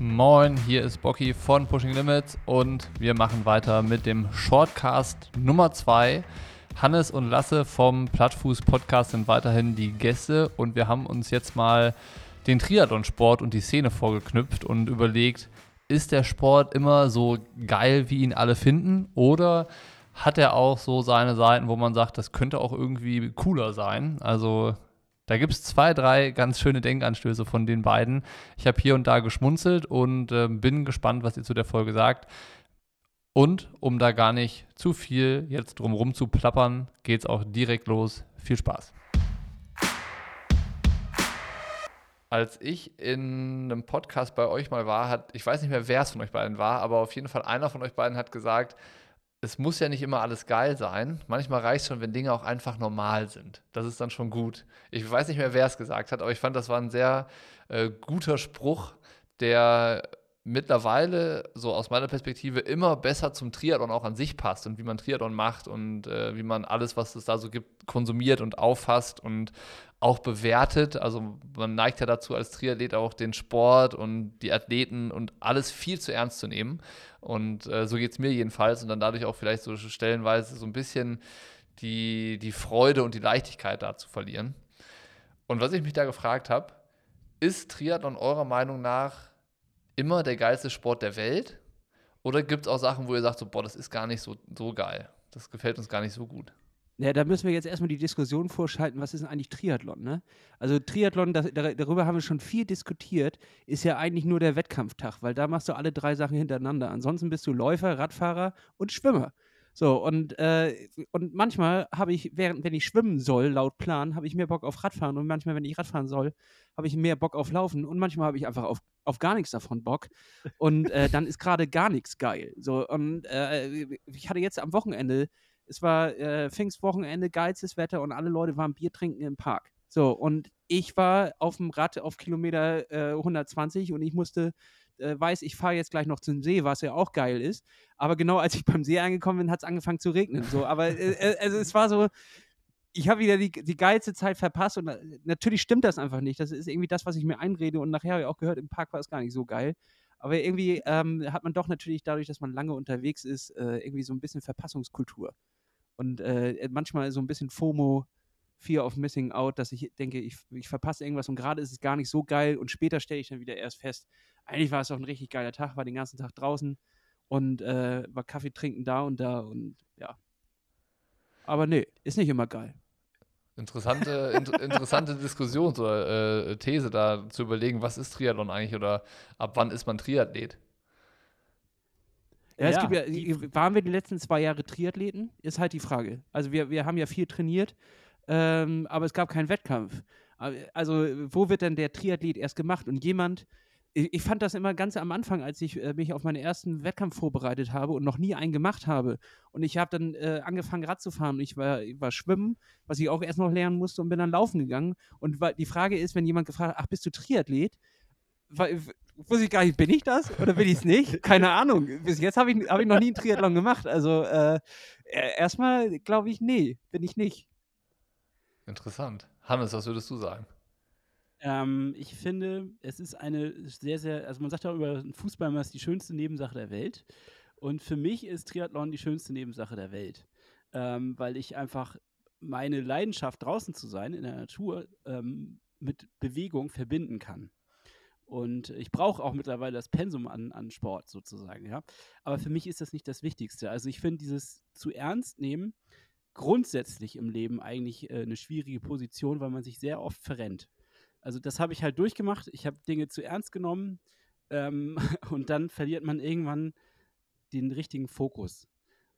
Moin, hier ist Bocky von Pushing Limits und wir machen weiter mit dem Shortcast Nummer 2. Hannes und Lasse vom Plattfuß Podcast sind weiterhin die Gäste und wir haben uns jetzt mal den Triathlonsport und die Szene vorgeknüpft und überlegt, ist der Sport immer so geil, wie ihn alle finden oder hat er auch so seine Seiten, wo man sagt, das könnte auch irgendwie cooler sein? Also da gibt es zwei, drei ganz schöne Denkanstöße von den beiden. Ich habe hier und da geschmunzelt und äh, bin gespannt, was ihr zu der Folge sagt. Und um da gar nicht zu viel jetzt drumrum zu plappern, geht es auch direkt los. Viel Spaß. Als ich in einem Podcast bei euch mal war, hat, ich weiß nicht mehr, wer es von euch beiden war, aber auf jeden Fall einer von euch beiden hat gesagt, es muss ja nicht immer alles geil sein. Manchmal reicht es schon, wenn Dinge auch einfach normal sind. Das ist dann schon gut. Ich weiß nicht mehr, wer es gesagt hat, aber ich fand, das war ein sehr äh, guter Spruch, der mittlerweile, so aus meiner Perspektive, immer besser zum Triathlon auch an sich passt und wie man Triathlon macht und äh, wie man alles, was es da so gibt, konsumiert und auffasst und auch bewertet. Also man neigt ja dazu, als Triathlet auch den Sport und die Athleten und alles viel zu ernst zu nehmen. Und äh, so geht es mir jedenfalls und dann dadurch auch vielleicht so stellenweise so ein bisschen die, die Freude und die Leichtigkeit da zu verlieren. Und was ich mich da gefragt habe, ist Triathlon eurer Meinung nach immer der geilste Sport der Welt? Oder gibt es auch Sachen, wo ihr sagt, so, boah, das ist gar nicht so, so geil. Das gefällt uns gar nicht so gut. Ja, da müssen wir jetzt erstmal die Diskussion vorschalten, was ist denn eigentlich Triathlon, ne? Also Triathlon, das, darüber haben wir schon viel diskutiert, ist ja eigentlich nur der Wettkampftag, weil da machst du alle drei Sachen hintereinander. Ansonsten bist du Läufer, Radfahrer und Schwimmer. So, und, äh, und manchmal habe ich, während, wenn ich schwimmen soll, laut Plan, habe ich mehr Bock auf Radfahren und manchmal, wenn ich Radfahren soll, habe ich mehr Bock auf Laufen und manchmal habe ich einfach auf, auf gar nichts davon Bock und äh, dann ist gerade gar nichts geil. So, und äh, ich hatte jetzt am Wochenende es war äh, Pfingstwochenende, geilstes Wetter und alle Leute waren Bier trinken im Park. So, und ich war auf dem Rad auf Kilometer äh, 120 und ich musste, äh, weiß, ich fahre jetzt gleich noch zum See, was ja auch geil ist. Aber genau als ich beim See angekommen bin, hat es angefangen zu regnen. So, aber äh, äh, also es war so, ich habe wieder die, die geilste Zeit verpasst und äh, natürlich stimmt das einfach nicht. Das ist irgendwie das, was ich mir einrede und nachher habe ich auch gehört, im Park war es gar nicht so geil. Aber irgendwie ähm, hat man doch natürlich dadurch, dass man lange unterwegs ist, äh, irgendwie so ein bisschen Verpassungskultur. Und äh, manchmal so ein bisschen FOMO, Fear of Missing Out, dass ich denke, ich, ich verpasse irgendwas und gerade ist es gar nicht so geil und später stelle ich dann wieder erst fest, eigentlich war es auch ein richtig geiler Tag, war den ganzen Tag draußen und äh, war Kaffee trinken da und da und ja. Aber nee, ist nicht immer geil. Interessante, inter interessante Diskussion oder äh, These da zu überlegen, was ist Triathlon eigentlich oder ab wann ist man Triathlet? Ja, es gibt ja, waren wir die letzten zwei Jahre Triathleten? Ist halt die Frage. Also wir, wir haben ja viel trainiert, ähm, aber es gab keinen Wettkampf. Also wo wird denn der Triathlet erst gemacht? Und jemand, ich, ich fand das immer ganz am Anfang, als ich äh, mich auf meinen ersten Wettkampf vorbereitet habe und noch nie einen gemacht habe. Und ich habe dann äh, angefangen Rad zu fahren. Ich war, ich war schwimmen, was ich auch erst noch lernen musste und bin dann laufen gegangen. Und die Frage ist, wenn jemand gefragt hat, ach, bist du Triathlet? wusste ich gar nicht, bin ich das oder bin ich es nicht? Keine Ahnung. Bis jetzt habe ich, hab ich noch nie einen Triathlon gemacht. Also äh, erstmal glaube ich, nee, bin ich nicht. Interessant. Hannes, was würdest du sagen? Ähm, ich finde, es ist eine sehr, sehr, also man sagt ja über Fußball immer, ist die schönste Nebensache der Welt. Und für mich ist Triathlon die schönste Nebensache der Welt. Ähm, weil ich einfach meine Leidenschaft, draußen zu sein, in der Natur, ähm, mit Bewegung verbinden kann. Und ich brauche auch mittlerweile das Pensum an, an Sport sozusagen, ja. Aber für mich ist das nicht das Wichtigste. Also ich finde dieses zu ernst nehmen grundsätzlich im Leben eigentlich äh, eine schwierige Position, weil man sich sehr oft verrennt. Also das habe ich halt durchgemacht. Ich habe Dinge zu ernst genommen ähm, und dann verliert man irgendwann den richtigen Fokus.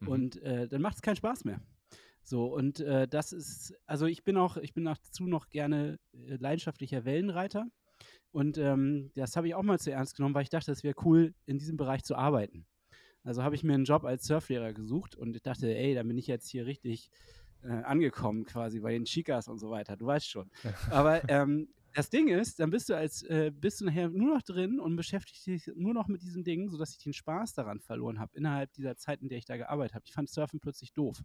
Mhm. Und äh, dann macht es keinen Spaß mehr. So, und äh, das ist, also ich bin auch, ich bin dazu noch gerne äh, leidenschaftlicher Wellenreiter. Und ähm, das habe ich auch mal zu ernst genommen, weil ich dachte, es wäre cool, in diesem Bereich zu arbeiten. Also habe ich mir einen Job als Surflehrer gesucht und ich dachte, ey, da bin ich jetzt hier richtig äh, angekommen, quasi bei den Chicas und so weiter. Du weißt schon. Aber ähm, das Ding ist, dann bist du als äh, bist du nachher nur noch drin und beschäftigst dich nur noch mit diesen Dingen, sodass ich den Spaß daran verloren habe innerhalb dieser Zeit, in der ich da gearbeitet habe. Ich fand Surfen plötzlich doof.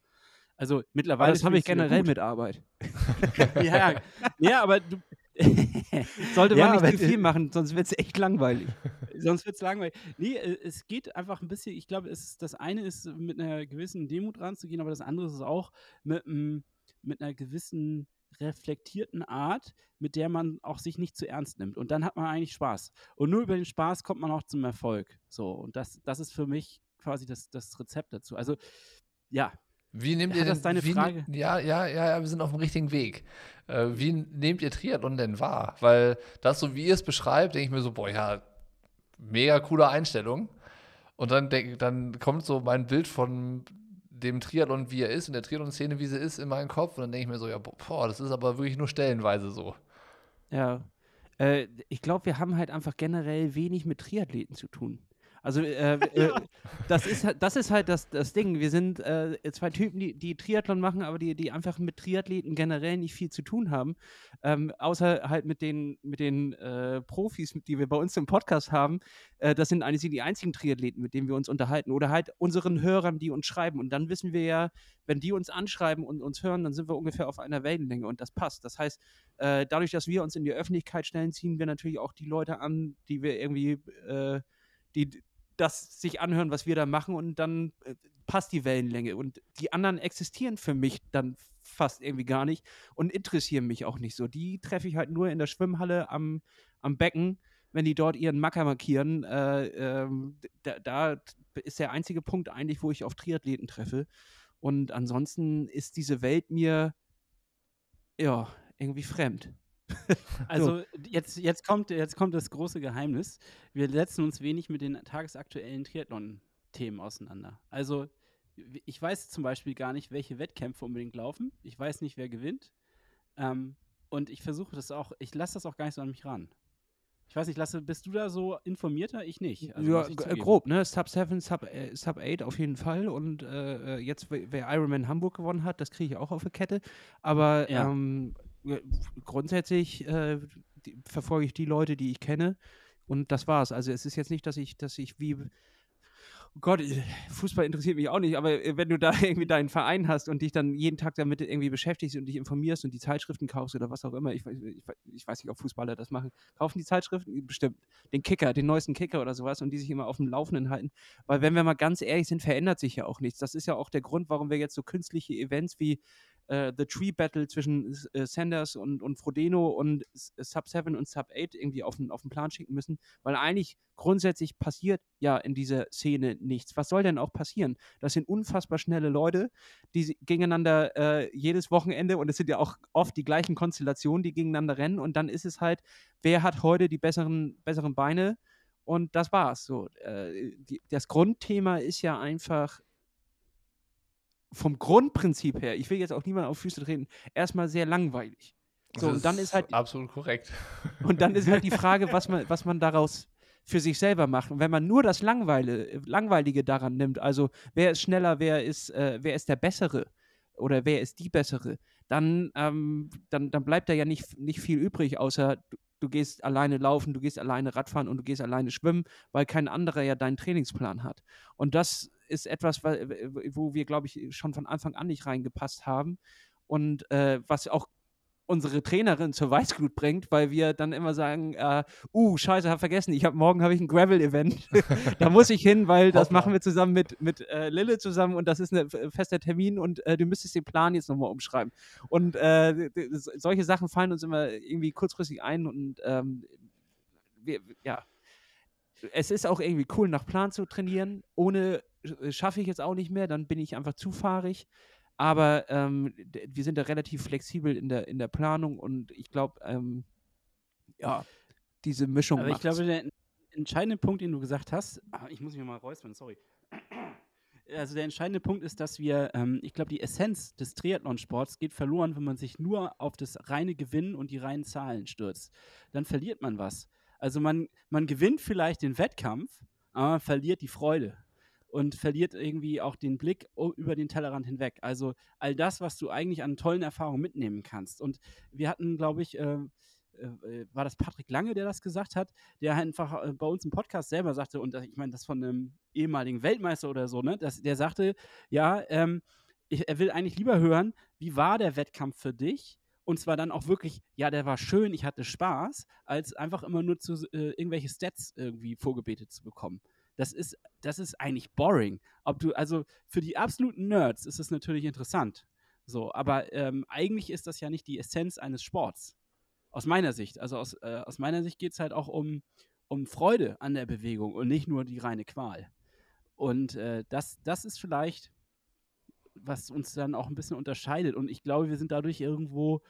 Also mittlerweile. Aber das habe ich generell mit Arbeit. ja, ja, aber du, Sollte man ja, nicht zu viel machen, sonst wird es echt langweilig. Sonst wird es langweilig. Nee, äh, es geht einfach ein bisschen, ich glaube, das eine ist mit einer gewissen Demut ranzugehen, aber das andere ist auch mit, mit einer gewissen reflektierten Art, mit der man auch sich nicht zu ernst nimmt. Und dann hat man eigentlich Spaß. Und nur über den Spaß kommt man auch zum Erfolg. So, und das, das ist für mich quasi das, das Rezept dazu. Also, ja. Wie nehmt Hat ihr das deine wie, Frage? Ja, ja, ja, ja, wir sind auf dem richtigen Weg. Äh, wie nehmt ihr Triathlon denn wahr? Weil das, so wie ihr es beschreibt, denke ich mir so, boah, ja, mega coole Einstellung. Und dann, denk, dann kommt so mein Bild von dem Triathlon, wie er ist, und der Triathlon-Szene, wie sie ist, in meinen Kopf. Und dann denke ich mir so, ja, boah, das ist aber wirklich nur stellenweise so. Ja. Äh, ich glaube, wir haben halt einfach generell wenig mit Triathleten zu tun. Also äh, äh, das, ist, halt, das ist halt das, das Ding. Wir sind äh, zwei Typen, die, die Triathlon machen, aber die, die einfach mit Triathleten generell nicht viel zu tun haben. Ähm, außer halt mit den, mit den äh, Profis, die wir bei uns im Podcast haben. Äh, das sind eigentlich die einzigen Triathleten, mit denen wir uns unterhalten. Oder halt unseren Hörern, die uns schreiben. Und dann wissen wir ja, wenn die uns anschreiben und uns hören, dann sind wir ungefähr auf einer Wellenlänge und das passt. Das heißt, äh, dadurch, dass wir uns in die Öffentlichkeit stellen, ziehen wir natürlich auch die Leute an, die wir irgendwie die, das sich anhören, was wir da machen und dann äh, passt die Wellenlänge. Und die anderen existieren für mich dann fast irgendwie gar nicht und interessieren mich auch nicht so. Die treffe ich halt nur in der Schwimmhalle am, am Becken, wenn die dort ihren Macker markieren. Äh, äh, da, da ist der einzige Punkt eigentlich, wo ich auf Triathleten treffe. Und ansonsten ist diese Welt mir ja irgendwie fremd. Also jetzt, jetzt, kommt, jetzt kommt das große Geheimnis. Wir setzen uns wenig mit den tagesaktuellen Triathlon-Themen auseinander. Also ich weiß zum Beispiel gar nicht, welche Wettkämpfe unbedingt laufen. Ich weiß nicht, wer gewinnt. Ähm, und ich versuche das auch, ich lasse das auch gar nicht so an mich ran. Ich weiß nicht, Lasse, bist du da so informierter? Ich nicht. Also, ja, grob, ne? Sub 7, Sub, äh, Sub 8 auf jeden Fall. Und äh, äh jetzt, wer Ironman Hamburg gewonnen hat, das kriege ich auch auf der Kette. Aber ja. ähm, grundsätzlich äh, die, verfolge ich die Leute, die ich kenne. Und das war's. Also es ist jetzt nicht, dass ich, dass ich wie oh Gott, äh, Fußball interessiert mich auch nicht, aber äh, wenn du da irgendwie deinen Verein hast und dich dann jeden Tag damit irgendwie beschäftigst und dich informierst und die Zeitschriften kaufst oder was auch immer, ich, ich, ich weiß nicht, ob Fußballer das machen, kaufen die Zeitschriften bestimmt den Kicker, den neuesten Kicker oder sowas und die sich immer auf dem Laufenden halten. Weil wenn wir mal ganz ehrlich sind, verändert sich ja auch nichts. Das ist ja auch der Grund, warum wir jetzt so künstliche Events wie äh, The Tree Battle zwischen äh, Sanders und, und Frodeno und Sub 7 und Sub 8 irgendwie auf den, auf den Plan schicken müssen, weil eigentlich grundsätzlich passiert ja in dieser Szene nichts. Was soll denn auch passieren? Das sind unfassbar schnelle Leute, die gegeneinander äh, jedes Wochenende und es sind ja auch oft die gleichen Konstellationen, die gegeneinander rennen und dann ist es halt, wer hat heute die besseren, besseren Beine? Und das war's. So, äh, die, das Grundthema ist ja einfach vom Grundprinzip her, ich will jetzt auch niemand auf Füße treten, erstmal sehr langweilig. So, das und dann ist halt. Absolut korrekt. Und dann ist halt die Frage, was man, was man daraus für sich selber macht. Und wenn man nur das Langweile, Langweilige daran nimmt, also wer ist schneller, wer ist, äh, wer ist der Bessere oder wer ist die Bessere, dann, ähm, dann, dann bleibt da ja nicht, nicht viel übrig, außer du, du gehst alleine laufen, du gehst alleine Radfahren und du gehst alleine schwimmen, weil kein anderer ja deinen Trainingsplan hat. Und das ist etwas, wo wir, glaube ich, schon von Anfang an nicht reingepasst haben. Und äh, was auch unsere Trainerin zur Weißglut bringt, weil wir dann immer sagen, äh, uh, scheiße, hab vergessen, ich hab, morgen habe ich ein Gravel-Event. da muss ich hin, weil das machen wir zusammen mit, mit äh, Lille zusammen und das ist ein fester Termin und äh, du müsstest den Plan jetzt nochmal umschreiben. Und äh, solche Sachen fallen uns immer irgendwie kurzfristig ein und ähm, wir, ja, es ist auch irgendwie cool, nach Plan zu trainieren. Ohne äh, schaffe ich jetzt auch nicht mehr, dann bin ich einfach zu fahrig. Aber ähm, wir sind da relativ flexibel in der, in der Planung und ich glaube, ähm, ja, diese Mischung. Aber ich glaube, der entscheidende Punkt, den du gesagt hast, ah, ich muss mich mal räuspern, sorry. Also der entscheidende Punkt ist, dass wir, ähm, ich glaube, die Essenz des Triathlonsports geht verloren, wenn man sich nur auf das reine Gewinnen und die reinen Zahlen stürzt. Dann verliert man was. Also man, man gewinnt vielleicht den Wettkampf, aber man verliert die Freude und verliert irgendwie auch den Blick über den Tellerrand hinweg. Also all das, was du eigentlich an tollen Erfahrungen mitnehmen kannst. Und wir hatten, glaube ich, äh, äh, war das Patrick Lange, der das gesagt hat, der einfach äh, bei uns im Podcast selber sagte, und ich meine, das von einem ehemaligen Weltmeister oder so, ne, dass, der sagte, ja, ähm, ich, er will eigentlich lieber hören, wie war der Wettkampf für dich und zwar dann auch wirklich, ja, der war schön, ich hatte Spaß, als einfach immer nur zu äh, irgendwelche Stats irgendwie vorgebetet zu bekommen. Das ist, das ist eigentlich boring. Ob du, also für die absoluten Nerds ist es natürlich interessant. So, aber ähm, eigentlich ist das ja nicht die Essenz eines Sports. Aus meiner Sicht. Also aus, äh, aus meiner Sicht geht es halt auch um, um Freude an der Bewegung und nicht nur die reine Qual. Und äh, das, das ist vielleicht, was uns dann auch ein bisschen unterscheidet. Und ich glaube, wir sind dadurch irgendwo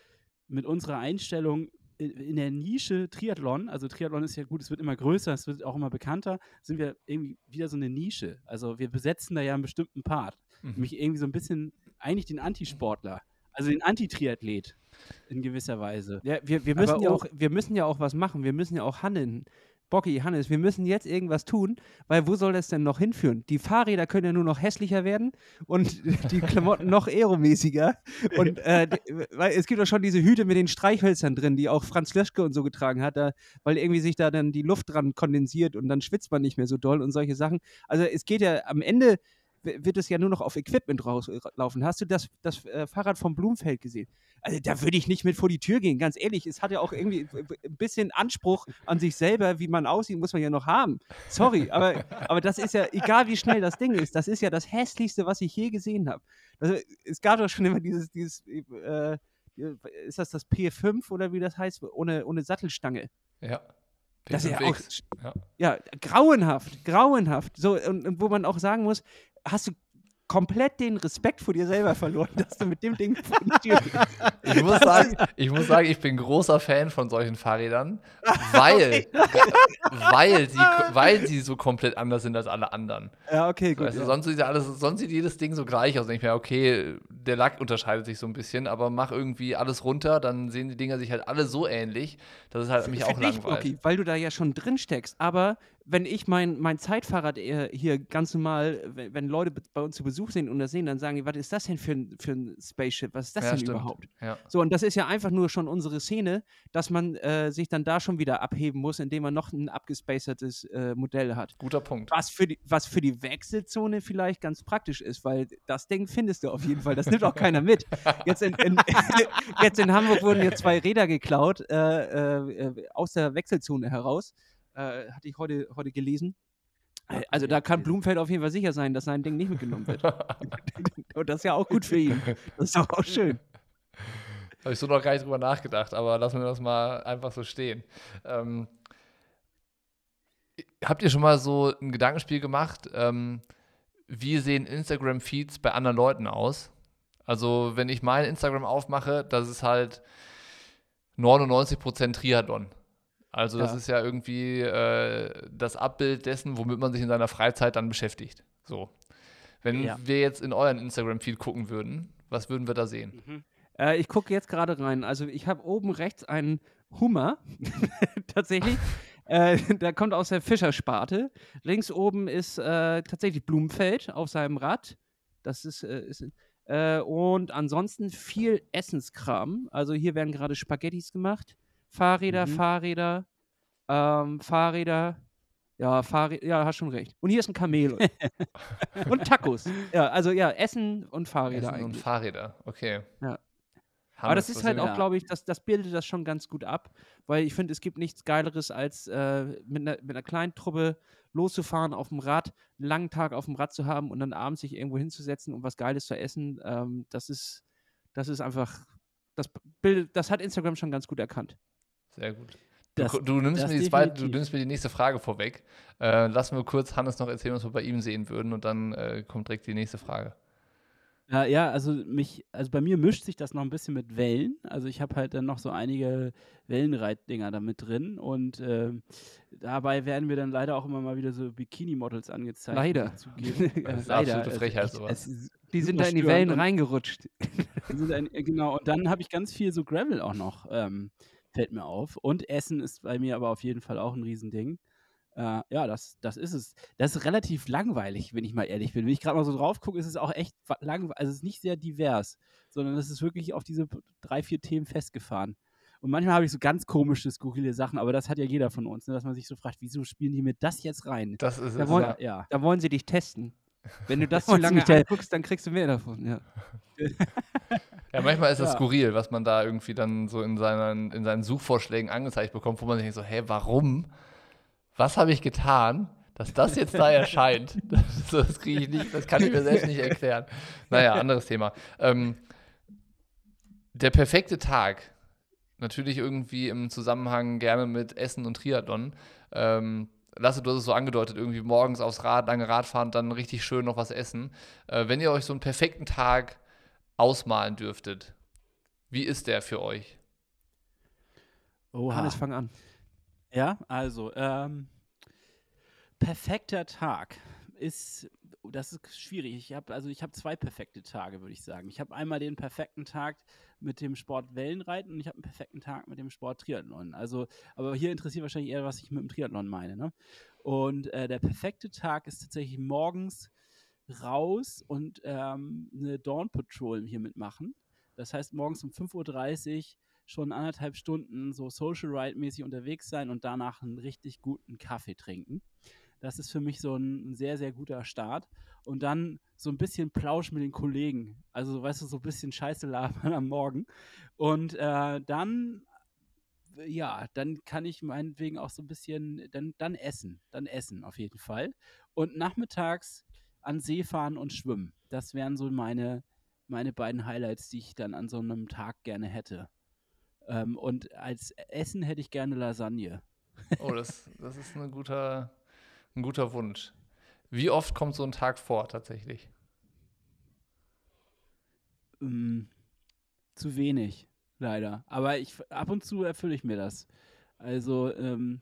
mit unserer Einstellung in der Nische Triathlon, also Triathlon ist ja gut, es wird immer größer, es wird auch immer bekannter, sind wir irgendwie wieder so eine Nische. Also wir besetzen da ja einen bestimmten Part. Mhm. Nämlich irgendwie so ein bisschen, eigentlich den Antisportler, also den Antitriathlet in gewisser Weise. Ja, wir, wir, müssen ja auch, wir müssen ja auch was machen, wir müssen ja auch handeln. Bocky, Hannes, wir müssen jetzt irgendwas tun, weil wo soll das denn noch hinführen? Die Fahrräder können ja nur noch hässlicher werden und die Klamotten noch aeromäßiger. Und äh, weil es gibt auch schon diese Hüte mit den Streichhölzern drin, die auch Franz Löschke und so getragen hat, da, weil irgendwie sich da dann die Luft dran kondensiert und dann schwitzt man nicht mehr so doll und solche Sachen. Also es geht ja am Ende wird es ja nur noch auf Equipment rauslaufen. Hast du das, das äh, Fahrrad vom Blumfeld gesehen? Also da würde ich nicht mit vor die Tür gehen, ganz ehrlich. Es hat ja auch irgendwie ein bisschen Anspruch an sich selber, wie man aussieht, muss man ja noch haben. Sorry, aber, aber das ist ja, egal wie schnell das Ding ist, das ist ja das hässlichste, was ich je gesehen habe. Also, es gab doch schon immer dieses, dieses äh, ist das das P5 oder wie das heißt, ohne, ohne Sattelstange. Ja. Das ist ja auch ja. ja. grauenhaft, grauenhaft. So, und, und, wo man auch sagen muss, hast du komplett den Respekt vor dir selber verloren, dass du mit dem Ding vor die Tür ich muss, sagen, ich muss sagen, ich bin großer Fan von solchen Fahrrädern, weil, weil, sie, weil sie so komplett anders sind als alle anderen. Ja, okay, gut. Also ja. sonst, sieht alles, sonst sieht jedes Ding so gleich aus. Ich mir, okay, der Lack unterscheidet sich so ein bisschen, aber mach irgendwie alles runter, dann sehen die Dinger sich halt alle so ähnlich, dass es halt mich auch langweilt. Okay, weil du da ja schon drin steckst, aber wenn ich mein, mein Zeitfahrrad hier ganz normal, wenn, wenn, Leute bei uns zu Besuch sind und das sehen, dann sagen die, was ist das denn für ein, für ein Spaceship? Was ist das ja, denn stimmt. überhaupt? Ja. So, und das ist ja einfach nur schon unsere Szene, dass man äh, sich dann da schon wieder abheben muss, indem man noch ein abgespacertes äh, Modell hat. Guter Punkt. Was für, die, was für die Wechselzone vielleicht ganz praktisch ist, weil das Ding findest du auf jeden Fall. Das nimmt auch keiner mit. Jetzt in, in jetzt in Hamburg wurden ja zwei Räder geklaut äh, äh aus der Wechselzone heraus äh, hatte ich heute, heute gelesen. Äh, also da kann Blumfeld auf jeden Fall sicher sein, dass sein Ding nicht mitgenommen wird. Und das ist ja auch gut für ihn. Das ist doch auch schön. Habe ich so noch gar nicht drüber nachgedacht, aber lassen wir das mal einfach so stehen. Ähm, habt ihr schon mal so ein Gedankenspiel gemacht? Ähm, wie sehen Instagram-Feeds bei anderen Leuten aus? Also, wenn ich mein Instagram aufmache, das ist halt 99% Triathlon. Also das ja. ist ja irgendwie äh, das Abbild dessen, womit man sich in seiner Freizeit dann beschäftigt. So. Wenn ja. wir jetzt in euren Instagram-Feed gucken würden, was würden wir da sehen? Mhm. Äh, ich gucke jetzt gerade rein. Also ich habe oben rechts einen Hummer, tatsächlich. äh, der kommt aus der Fischersparte. Links oben ist äh, tatsächlich Blumenfeld auf seinem Rad. Das ist, äh, ist äh, und ansonsten viel Essenskram. Also hier werden gerade Spaghettis gemacht. Fahrräder, mhm. Fahrräder, ähm, Fahrräder. Ja, Fahrräder, ja, hast schon recht. Und hier ist ein Kamel. und Tacos. Ja, also ja, Essen und Fahrräder Essen eigentlich. und Fahrräder, okay. Ja. Aber das ist halt auch, glaube ich, das, das bildet das schon ganz gut ab, weil ich finde, es gibt nichts Geileres, als äh, mit, einer, mit einer kleinen Truppe loszufahren auf dem Rad, einen langen Tag auf dem Rad zu haben und dann abends sich irgendwo hinzusetzen und was Geiles zu essen. Ähm, das ist, das ist einfach, das bildet, das hat Instagram schon ganz gut erkannt. Sehr gut. Das, du, du, nimmst mir die zweite, du nimmst mir die nächste Frage vorweg. Äh, lassen wir kurz Hannes noch erzählen, was wir bei ihm sehen würden und dann äh, kommt direkt die nächste Frage. Ja, ja, also mich, also bei mir mischt sich das noch ein bisschen mit Wellen. Also ich habe halt dann noch so einige Wellenreitdinger da mit drin und äh, dabei werden mir dann leider auch immer mal wieder so Bikini-Models angezeigt. Leider. das ist leider. absolute Frechheit sowas. die sind da in die Wellen reingerutscht. Ein, genau, und dann habe ich ganz viel so Gravel auch noch. Ähm, fällt mir auf. Und Essen ist bei mir aber auf jeden Fall auch ein Riesending. Äh, ja, das, das ist es. Das ist relativ langweilig, wenn ich mal ehrlich bin. Wenn ich gerade mal so drauf gucke, ist es auch echt langweilig. Also es ist nicht sehr divers, sondern es ist wirklich auf diese drei, vier Themen festgefahren. Und manchmal habe ich so ganz komische, skurrile Sachen, aber das hat ja jeder von uns, ne, dass man sich so fragt, wieso spielen die mir das jetzt rein? Das ist da es. Wollen, ja. Da wollen sie dich testen. Wenn du das zu lange anguckst, dann kriegst du mehr davon. Ja. Ja, manchmal ist das Ja. skurril, was man da irgendwie dann so in seinen, in seinen Suchvorschlägen angezeigt bekommt, wo man sich denkt so, hä, warum? Was habe ich getan, dass das jetzt da erscheint? Das, das kriege ich nicht, das kann ich mir selbst nicht erklären. Naja, anderes Thema. Ähm, der perfekte Tag, natürlich irgendwie im Zusammenhang gerne mit Essen und Triathlon. Ähm, Lasse, du hast es so angedeutet, irgendwie morgens aufs Rad, lange Radfahren, dann richtig schön noch was essen. Äh, wenn ihr euch so einen perfekten Tag ausmalen dürftet, wie ist der für euch? Oha. Hannes, fang an. Ja, also, ähm, perfekter Tag ist, das ist schwierig. Ich habe also ich habe zwei perfekte Tage, würde ich sagen. Ich habe einmal den perfekten Tag mit dem Sport Wellenreiten und ich habe einen perfekten Tag mit dem Sport Triathlon. Also, aber hier interessiert wahrscheinlich eher, was ich mit dem Triathlon meine. Ne? Und äh, der perfekte Tag ist tatsächlich morgens raus und ähm, eine Dawn Patrol hier mitmachen. Das heißt, morgens um 5.30 Uhr schon anderthalb Stunden so Social Ride-mäßig unterwegs sein und danach einen richtig guten Kaffee trinken. Das ist für mich so ein sehr, sehr guter Start. Und dann so ein bisschen Plausch mit den Kollegen. Also, weißt du, so ein bisschen Scheiße labern am Morgen. Und äh, dann, ja, dann kann ich meinetwegen auch so ein bisschen, dann, dann essen. Dann essen auf jeden Fall. Und nachmittags an See fahren und schwimmen. Das wären so meine, meine beiden Highlights, die ich dann an so einem Tag gerne hätte. Ähm, und als Essen hätte ich gerne Lasagne. Oh, das, das ist ein guter, ein guter Wunsch. Wie oft kommt so ein Tag vor tatsächlich? Ähm, zu wenig, leider. Aber ich, ab und zu erfülle ich mir das. Also, ähm,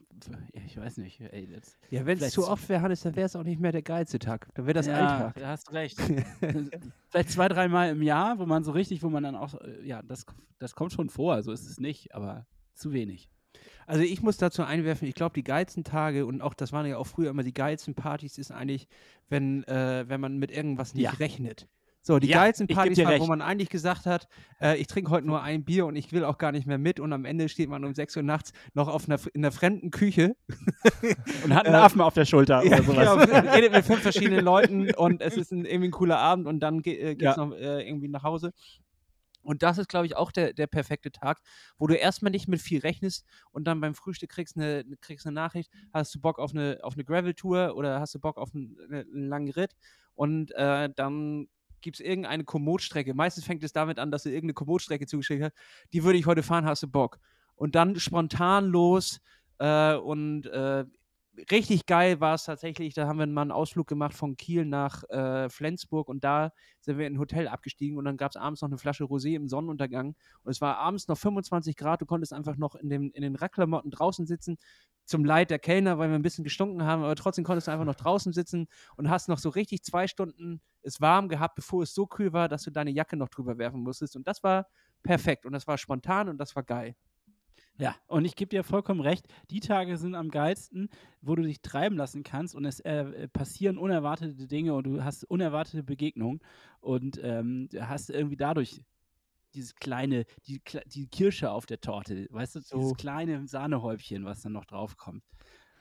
ich weiß nicht. Ey, das, Ja, wenn es zu oft wäre, Hannes, dann wäre es auch nicht mehr der geilste Tag. Dann wäre das ja, Alltag. da hast recht. Vielleicht zwei, dreimal im Jahr, wo man so richtig, wo man dann auch, äh, ja, das, das kommt schon vor, so ist es nicht, aber zu wenig. Also ich muss dazu einwerfen, ich glaube, die geilsten Tage und auch das waren ja auch früher immer die geilsten Partys, ist eigentlich, wenn, äh, wenn man mit irgendwas nicht Ja. rechnet. So, die Ja, geilsten Partys waren, wo man eigentlich gesagt hat, äh, ich trinke heute nur ein Bier und ich will auch gar nicht mehr mit und am Ende steht man um 6 Uhr nachts noch auf einer, in einer fremden Küche Und hat einen Äh, Affen auf der Schulter Ja, oder sowas. genau, redet mit fünf verschiedenen Leuten und es ist ein, irgendwie ein cooler Abend und dann ge äh, geht's Ja. noch äh, irgendwie nach Hause. Und das ist, glaube ich, auch der, der perfekte Tag, wo du erstmal nicht mit viel rechnest und dann beim Frühstück kriegst eine, kriegst eine Nachricht, hast du Bock auf eine, auf eine Gravel-Tour oder hast du Bock auf einen, einen langen Ritt und äh, dann gibt es irgendeine Komootstrecke. Meistens fängt es damit an, dass du irgendeine Komootstrecke zugeschickt hast. Die würde ich heute fahren, hast du Bock. Und dann spontan los äh, und äh, richtig geil war es tatsächlich. Da haben wir mal einen Ausflug gemacht von Kiel nach äh, Flensburg und da sind wir in ein Hotel abgestiegen und dann gab es abends noch eine Flasche Rosé im Sonnenuntergang und es war abends noch 25 Grad. Du konntest einfach noch in, dem, in den Radklamotten draußen sitzen. Zum Leid der Kellner, weil wir ein bisschen gestunken haben, aber trotzdem konntest du einfach noch draußen sitzen und hast noch so richtig zwei Stunden es warm gehabt, bevor es so kühl war, dass du deine Jacke noch drüber werfen musstest. Und das war perfekt und das war spontan und das war geil. Ja, und ich gebe dir vollkommen recht, die Tage sind am geilsten, wo du dich treiben lassen kannst und es äh, passieren unerwartete Dinge und du hast unerwartete Begegnungen und ähm, du hast irgendwie dadurch dieses kleine, die, die Kirsche auf der Torte, weißt du, So. dieses kleine Sahnehäubchen, was dann noch draufkommt.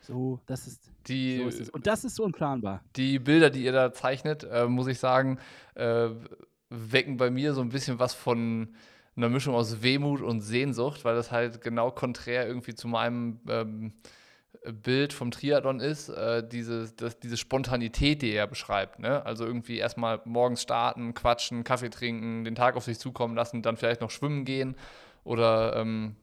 So. Das ist, Die, so ist es. Und das ist so unplanbar. die Bilder, die ihr da zeichnet, äh, muss ich sagen, äh, wecken bei mir so ein bisschen was von einer Mischung aus Wehmut und Sehnsucht, weil das halt genau konträr irgendwie zu meinem ähm, Bild vom Triathlon ist, äh, diese, das, diese Spontanität, die er beschreibt. Ne? Also irgendwie erstmal morgens starten, quatschen, Kaffee trinken, den Tag auf sich zukommen lassen, dann vielleicht noch schwimmen gehen oder, ähm,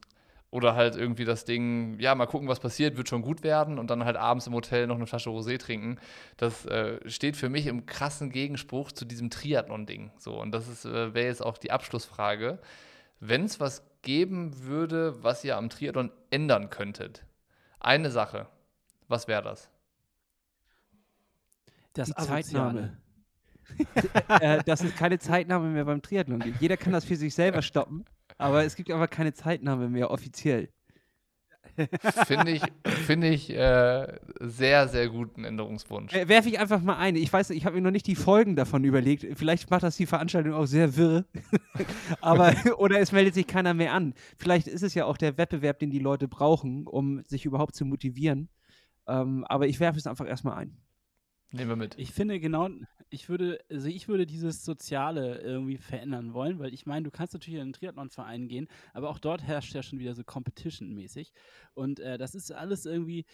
oder halt irgendwie das Ding, ja, mal gucken, was passiert, wird schon gut werden und dann halt abends im Hotel noch eine Flasche Rosé trinken. Das äh, steht für mich im krassen Gegenspruch zu diesem Triathlon-Ding. So, und das äh, wäre jetzt auch die Abschlussfrage. Wenn es was geben würde, was ihr am Triathlon ändern könntet, eine Sache, was wäre das? Das Die. Zeitnahme. äh, dass es keine Zeitnahme mehr beim Triathlon gibt. Jeder kann das für sich selber stoppen, aber es gibt aber keine Zeitnahme mehr offiziell. Finde ich, finde ich äh, sehr, sehr guten Änderungswunsch. Äh, Werfe ich einfach mal ein. Ich weiß, ich habe mir noch nicht die Folgen davon überlegt. Vielleicht macht das die Veranstaltung auch sehr wirr. aber, oder es meldet sich keiner mehr an. Vielleicht ist es ja auch der Wettbewerb, den die Leute brauchen, um sich überhaupt zu motivieren. Ähm, aber ich werfe es einfach erstmal ein. Nehmen wir mit. Ich finde genau, ich würde, also ich würde dieses Soziale irgendwie verändern wollen, weil ich meine, du kannst natürlich in einen Triathlonverein gehen, aber auch dort herrscht ja schon wieder so Competition-mäßig. Und äh, das ist alles irgendwie,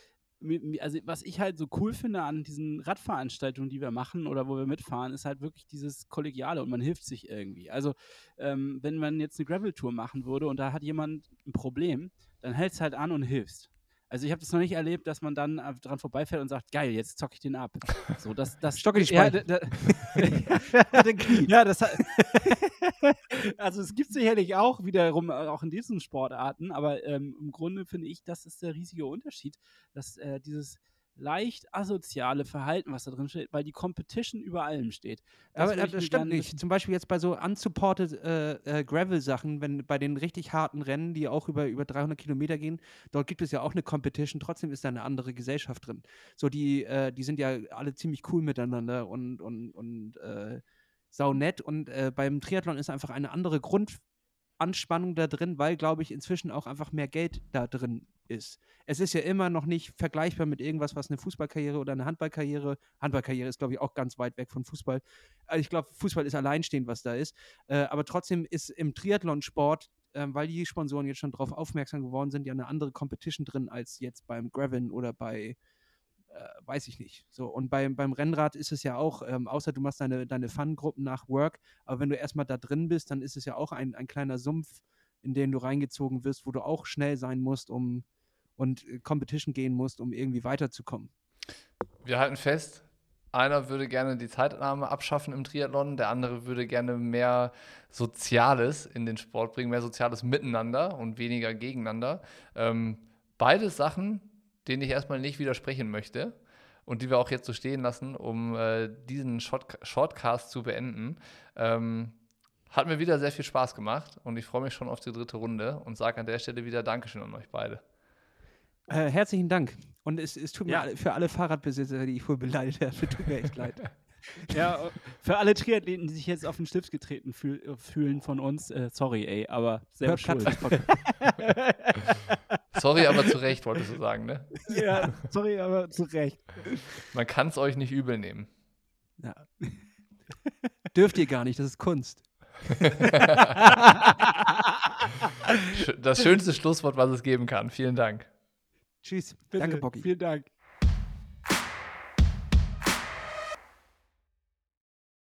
also was ich halt so cool finde an diesen Radveranstaltungen, die wir machen oder wo wir mitfahren, ist halt wirklich dieses Kollegiale und man hilft sich irgendwie. Also ähm, wenn man jetzt eine Gravel-Tour machen würde und da hat jemand ein Problem, dann hältst halt an und hilfst. Also ich habe das noch nicht erlebt, dass man dann dran vorbeifährt und sagt, geil, jetzt zocke ich den ab. So, das, das Stocke die ja, Speichen. da, ja, das hat, also es gibt sicherlich auch wiederum äh, auch in diesen Sportarten, aber ähm, im Grunde finde ich, das ist der riesige Unterschied, dass äh, dieses leicht asoziale Verhalten, was da drin steht, weil die Competition über allem steht. Das Aber äh, das stimmt nicht. Zum Beispiel jetzt bei so unsupported äh, äh, Gravel-Sachen, wenn bei den richtig harten Rennen, die auch über, über 300 Kilometer gehen, dort gibt es ja auch eine Competition, trotzdem ist da eine andere Gesellschaft drin. So, die, äh, die sind ja alle ziemlich cool miteinander und, und, und äh, saunett. Und äh, beim Triathlon ist einfach eine andere Grundanspannung da drin, weil, glaube ich, inzwischen auch einfach mehr Geld da drin ist. Es ist ja immer noch nicht vergleichbar mit irgendwas, was eine Fußballkarriere oder eine Handballkarriere, Handballkarriere ist, glaube ich, auch ganz weit weg von Fußball. Also ich glaube, Fußball ist alleinstehend, was da ist. Äh, aber trotzdem ist im Triathlonsport, äh, weil die Sponsoren jetzt schon darauf aufmerksam geworden sind, ja eine andere Competition drin als jetzt beim Graveln oder bei weiß ich nicht. So, und beim, beim Rennrad ist es ja auch, ähm, außer du machst deine, deine Fun-Gruppen nach Work, aber wenn du erstmal da drin bist, dann ist es ja auch ein, ein kleiner Sumpf, in den du reingezogen wirst, wo du auch schnell sein musst, um und äh, Competition gehen musst, um irgendwie weiterzukommen. Wir halten fest, einer würde gerne die Zeitnahme abschaffen im Triathlon, der andere würde gerne mehr Soziales in den Sport bringen, mehr soziales Miteinander und weniger gegeneinander. Ähm, beide Sachen, denen ich erstmal nicht widersprechen möchte und die wir auch jetzt so stehen lassen, um äh, diesen Short Shortcast zu beenden. Ähm, hat mir wieder sehr viel Spaß gemacht und ich freue mich schon auf die dritte Runde und sage an der Stelle wieder Dankeschön an euch beide. Äh, herzlichen Dank. Und es, es tut mir Ja. für alle Fahrradbesitzer, die ich wohl beleidigt habe, tut mir echt leid. Ja, für alle Triathleten, die sich jetzt auf den Schlips getreten fühl äh, fühlen von uns, äh, sorry, ey, aber selber schuld. Sorry, aber zu Recht, wolltest du sagen, ne? ja, sorry, aber zu Recht. Man kann es euch nicht übel nehmen. Ja. Dürft ihr gar nicht, das ist Kunst. Das schönste Schlusswort, was es geben kann. Vielen Dank. Tschüss. Bitte, Danke, Bocky. Vielen Dank.